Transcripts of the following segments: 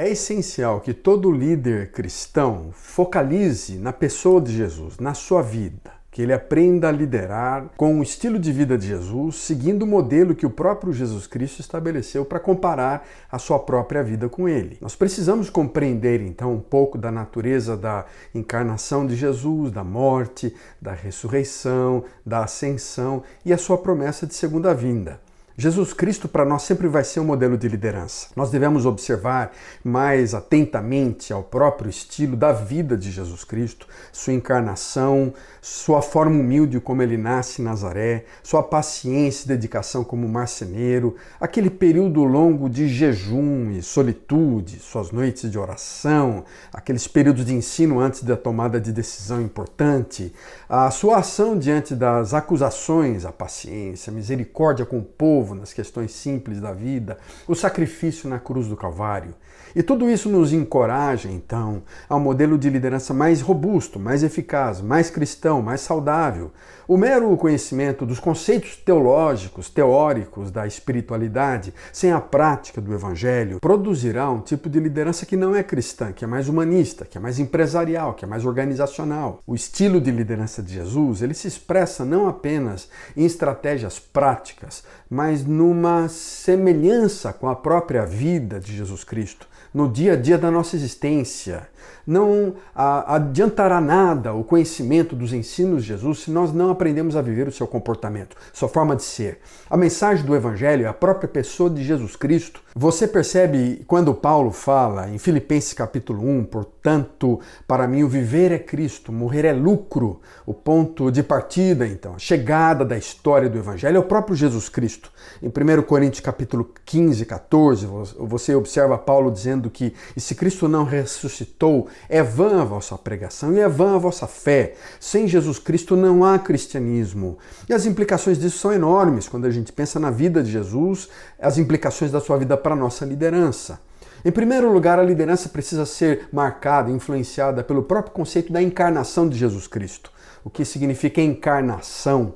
É essencial que todo líder cristão focalize na pessoa de Jesus, na sua vida que ele aprenda a liderar com o estilo de vida de Jesus, seguindo o modelo que o próprio Jesus Cristo estabeleceu para comparar a sua própria vida com ele. Nós precisamos compreender então um pouco da natureza da encarnação de Jesus, da morte, da ressurreição, da ascensão e a sua promessa de segunda vinda. Jesus Cristo para nós sempre vai ser um modelo de liderança. Nós devemos observar mais atentamente ao próprio estilo da vida de Jesus Cristo, sua encarnação, sua forma humilde como ele nasce em Nazaré, sua paciência e dedicação como marceneiro, aquele período longo de jejum e solitude, suas noites de oração, aqueles períodos de ensino antes da tomada de decisão importante, a sua ação diante das acusações, a paciência, a misericórdia com o povo povo, nas questões simples da vida, o sacrifício na cruz do Calvário. E tudo isso nos encoraja, então, a um modelo de liderança mais robusto, mais eficaz, mais cristão, mais saudável. O mero conhecimento dos conceitos teológicos, teóricos da espiritualidade, sem a prática do evangelho, produzirá um tipo de liderança que não é cristã, que é mais humanista, que é mais empresarial, que é mais organizacional. O estilo de liderança de Jesus, ele se expressa não apenas em estratégias práticas, mas numa semelhança com a própria vida de Jesus Cristo no dia a dia da nossa existência. Não adiantará nada o conhecimento dos ensinos de Jesus se nós não aprendemos a viver o seu comportamento, sua forma de ser. A mensagem do Evangelho é a própria pessoa de Jesus Cristo. Você percebe quando Paulo fala em Filipenses capítulo 1, portanto, para mim o viver é Cristo, morrer é lucro. O ponto de partida, então, a chegada da história do Evangelho é o próprio Jesus Cristo. Em 1 Coríntios capítulo 15, 14, você observa Paulo dizendo que e se Cristo não ressuscitou, é vã a vossa pregação e é vã a vossa fé. Sem Jesus Cristo não há cristianismo. E as implicações disso são enormes quando a gente pensa na vida de Jesus, as implicações da sua vida para a nossa liderança. Em primeiro lugar, a liderança precisa ser marcada, influenciada pelo próprio conceito da encarnação de Jesus Cristo. O que significa encarnação?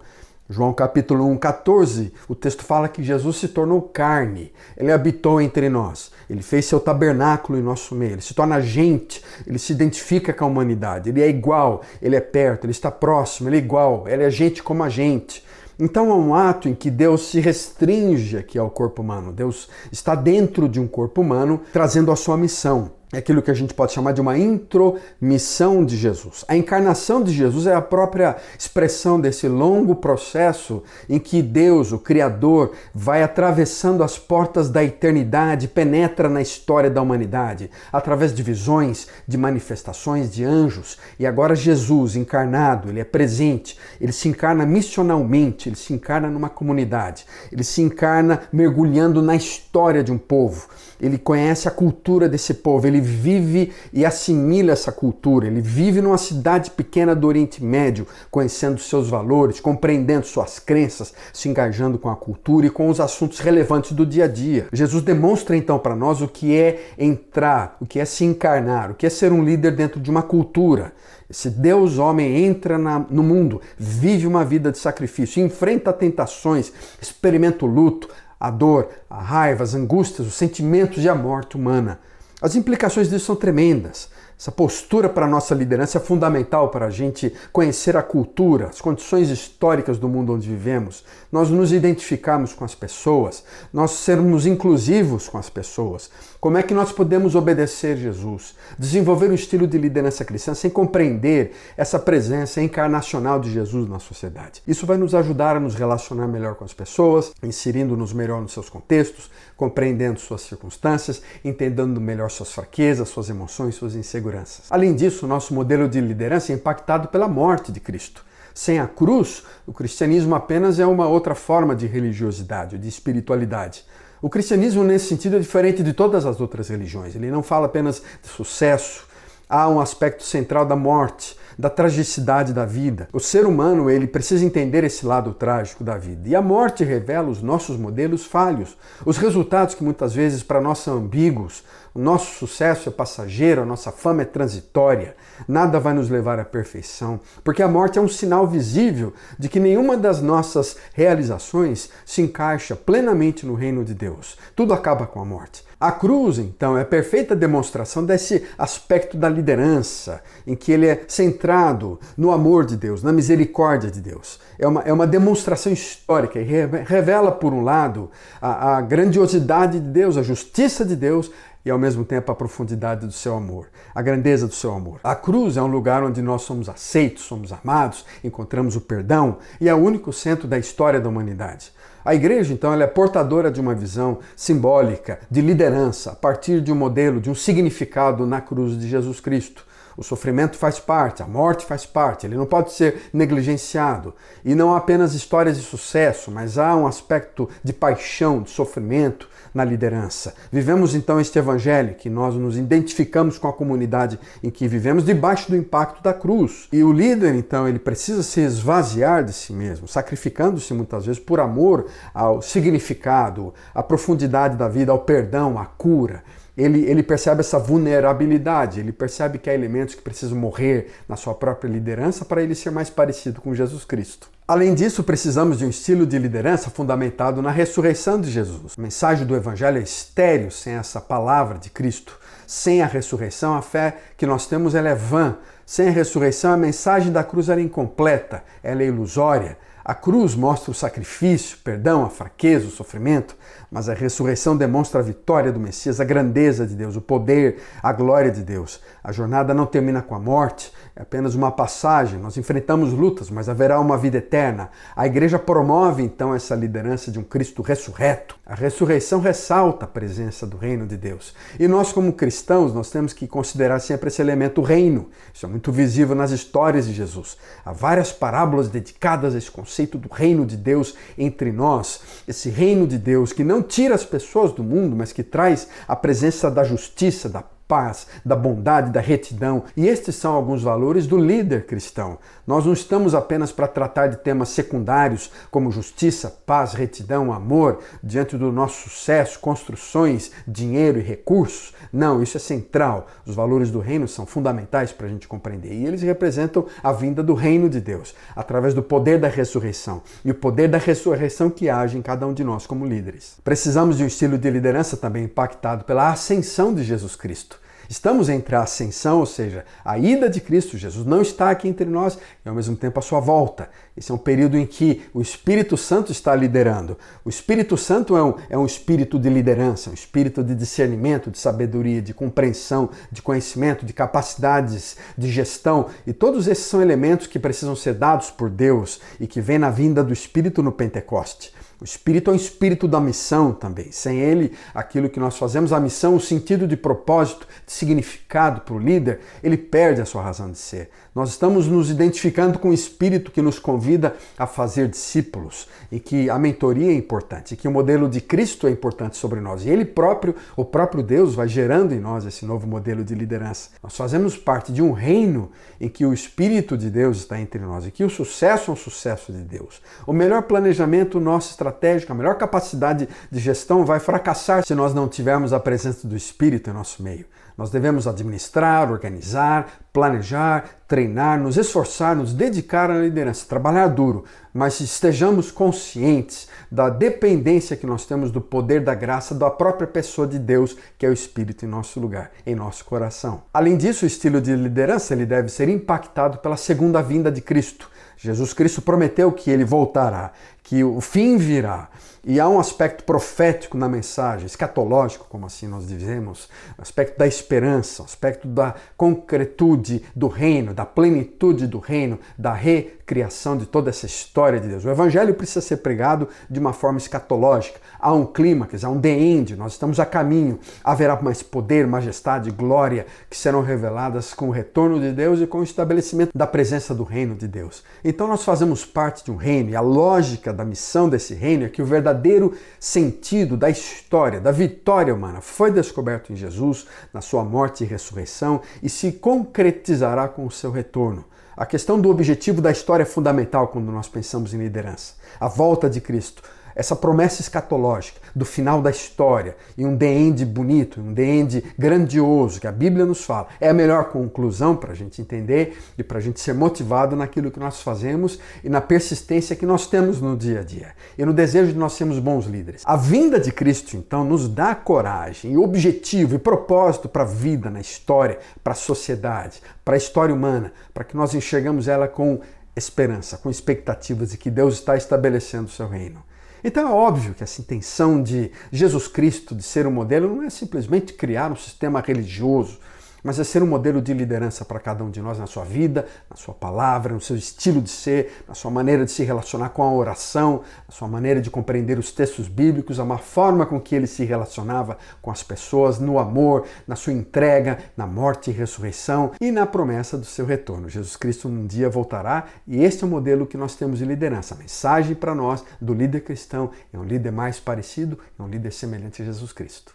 João capítulo 1, 14, o texto fala que Jesus se tornou carne, ele habitou entre nós, ele fez seu tabernáculo em nosso meio, ele se torna gente, ele se identifica com a humanidade, ele é igual, ele é perto, ele está próximo, ele é igual, ele é gente como a gente. Então é um ato em que Deus se restringe aqui ao corpo humano, Deus está dentro de um corpo humano trazendo a sua missão é aquilo que a gente pode chamar de uma intromissão de Jesus. A encarnação de Jesus é a própria expressão desse longo processo em que Deus, o Criador, vai atravessando as portas da eternidade, penetra na história da humanidade, através de visões, de manifestações de anjos. E agora Jesus, encarnado, ele é presente, ele se encarna missionalmente, ele se encarna numa comunidade, ele se encarna mergulhando na história de um povo. Ele conhece a cultura desse povo, ele vive e assimila essa cultura. Ele vive numa cidade pequena do Oriente Médio, conhecendo seus valores, compreendendo suas crenças, se engajando com a cultura e com os assuntos relevantes do dia a dia. Jesus demonstra então para nós o que é entrar, o que é se encarnar, o que é ser um líder dentro de uma cultura. Esse Deus homem entra na, no mundo, vive uma vida de sacrifício, enfrenta tentações, experimenta o luto, a dor, a raiva, as angústias, os sentimentos e a morte humana. As implicações disso são tremendas. Essa postura para a nossa liderança é fundamental para a gente conhecer a cultura, as condições históricas do mundo onde vivemos, nós nos identificarmos com as pessoas, nós sermos inclusivos com as pessoas. Como é que nós podemos obedecer Jesus? Desenvolver um estilo de liderança cristã sem compreender essa presença encarnacional de Jesus na sociedade. Isso vai nos ajudar a nos relacionar melhor com as pessoas, inserindo-nos melhor nos seus contextos, compreendendo suas circunstâncias, entendendo melhor suas fraquezas, suas emoções, suas inseguranças. Além disso, nosso modelo de liderança é impactado pela morte de Cristo. Sem a cruz, o cristianismo apenas é uma outra forma de religiosidade, de espiritualidade. O cristianismo, nesse sentido, é diferente de todas as outras religiões. Ele não fala apenas de sucesso, há um aspecto central da morte, da tragicidade da vida. O ser humano, ele precisa entender esse lado trágico da vida. E a morte revela os nossos modelos falhos, os resultados que muitas vezes para nós são ambíguos. O nosso sucesso é passageiro, a nossa fama é transitória. Nada vai nos levar à perfeição, porque a morte é um sinal visível de que nenhuma das nossas realizações se encaixa plenamente no reino de Deus. Tudo acaba com a morte. A cruz, então, é a perfeita demonstração desse aspecto da liderança, em que ele é centrado no amor de Deus, na misericórdia de Deus. É uma, é uma demonstração histórica e revela, por um lado, a, a grandiosidade de Deus, a justiça de Deus e ao mesmo tempo a profundidade do seu amor, a grandeza do seu amor. A cruz é um lugar onde nós somos aceitos, somos amados, encontramos o perdão e é o único centro da história da humanidade. A igreja, então, ela é portadora de uma visão simbólica de liderança a partir de um modelo, de um significado na cruz de Jesus Cristo. O sofrimento faz parte, a morte faz parte, ele não pode ser negligenciado. E não há apenas histórias de sucesso, mas há um aspecto de paixão, de sofrimento na liderança. Vivemos então este evangelho que nós nos identificamos com a comunidade em que vivemos debaixo do impacto da cruz. E o líder então, ele precisa se esvaziar de si mesmo, sacrificando-se muitas vezes por amor ao significado, à profundidade da vida, ao perdão, à cura ele, ele percebe essa vulnerabilidade, ele percebe que há elementos que precisam morrer na sua própria liderança para ele ser mais parecido com Jesus Cristo. Além disso, precisamos de um estilo de liderança fundamentado na ressurreição de Jesus. A mensagem do Evangelho é estéreo sem essa palavra de Cristo. Sem a ressurreição, a fé que nós temos é vã. Sem a ressurreição, a mensagem da cruz é incompleta, ela é ilusória. A cruz mostra o sacrifício, perdão, a fraqueza, o sofrimento, mas a ressurreição demonstra a vitória do Messias, a grandeza de Deus, o poder, a glória de Deus. A jornada não termina com a morte, é apenas uma passagem. Nós enfrentamos lutas, mas haverá uma vida eterna. A igreja promove então essa liderança de um Cristo ressurreto. A ressurreição ressalta a presença do reino de Deus. E nós como cristãos, nós temos que considerar sempre esse elemento reino. Isso é muito visível nas histórias de Jesus. Há várias parábolas dedicadas a esse conceito do reino de Deus entre nós. Esse reino de Deus que não tira as pessoas do mundo, mas que traz a presença da justiça, da paz, da bondade, da retidão. E estes são alguns valores do líder cristão. Nós não estamos apenas para tratar de temas secundários como justiça, paz, retidão, amor, diante do nosso sucesso, construções, dinheiro e recursos. Não, isso é central. Os valores do reino são fundamentais para a gente compreender. E eles representam a vinda do reino de Deus, através do poder da ressurreição. E o poder da ressurreição que age em cada um de nós como líderes. Precisamos de um estilo de liderança também impactado pela ascensão de Jesus Cristo. Estamos entre a ascensão, ou seja, a ida de Cristo. Jesus não está aqui entre nós e ao mesmo tempo a sua volta. Esse é um período em que o Espírito Santo está liderando. O Espírito Santo é um, é um espírito de liderança, um espírito de discernimento, de sabedoria, de compreensão, de conhecimento, de capacidades de gestão. E todos esses são elementos que precisam ser dados por Deus e que vêm na vinda do Espírito no Pentecoste. O espírito é um espírito da missão também. Sem ele, aquilo que nós fazemos, a missão, o sentido de propósito, de significado para o líder, ele perde a sua razão de ser. Nós estamos nos identificando com o espírito que nos convida a fazer discípulos e que a mentoria é importante, e que o modelo de Cristo é importante sobre nós. E ele próprio, o próprio Deus, vai gerando em nós esse novo modelo de liderança. Nós fazemos parte de um reino em que o espírito de Deus está entre nós e que o sucesso é um sucesso de Deus. O melhor planejamento nosso estratégico, a melhor capacidade de gestão vai fracassar se nós não tivermos a presença do espírito em nosso meio. Nós devemos administrar, organizar, planejar, treinar, nos esforçar, nos dedicar à liderança, trabalhar duro, mas estejamos conscientes da dependência que nós temos do poder da graça da própria pessoa de Deus, que é o Espírito em nosso lugar, em nosso coração. Além disso, o estilo de liderança ele deve ser impactado pela segunda vinda de Cristo. Jesus Cristo prometeu que ele voltará, que o fim virá. E há um aspecto profético na mensagem, escatológico, como assim nós dizemos, aspecto da esperança, aspecto da concretude do reino, da plenitude do reino, da recriação de toda essa história de Deus. O evangelho precisa ser pregado de uma forma escatológica. Há um clímax, há um the end, nós estamos a caminho. Haverá mais poder, majestade, glória que serão reveladas com o retorno de Deus e com o estabelecimento da presença do reino de Deus. Então nós fazemos parte de um reino e a lógica da missão desse reino é que o verdadeiro sentido da história, da vitória humana, foi descoberto em Jesus, na sua morte e ressurreição, e se concretizará com o seu retorno. A questão do objetivo da história é fundamental quando nós pensamos em liderança. A volta de Cristo essa promessa escatológica do final da história e um the end bonito, um the end grandioso que a Bíblia nos fala, é a melhor conclusão para a gente entender e para a gente ser motivado naquilo que nós fazemos e na persistência que nós temos no dia a dia e no desejo de nós sermos bons líderes. A vinda de Cristo, então, nos dá coragem e objetivo e propósito para a vida, na história, para a sociedade, para a história humana, para que nós enxergamos ela com esperança, com expectativas de que Deus está estabelecendo o seu reino. Então é óbvio que essa intenção de Jesus Cristo de ser um modelo não é simplesmente criar um sistema religioso, mas é ser um modelo de liderança para cada um de nós na sua vida, na sua palavra, no seu estilo de ser, na sua maneira de se relacionar com a oração, na sua maneira de compreender os textos bíblicos, a forma com que ele se relacionava com as pessoas, no amor, na sua entrega, na morte e ressurreição e na promessa do seu retorno. Jesus Cristo um dia voltará e este é o modelo que nós temos de liderança. A mensagem para nós do líder cristão é um líder mais parecido, é um líder semelhante a Jesus Cristo.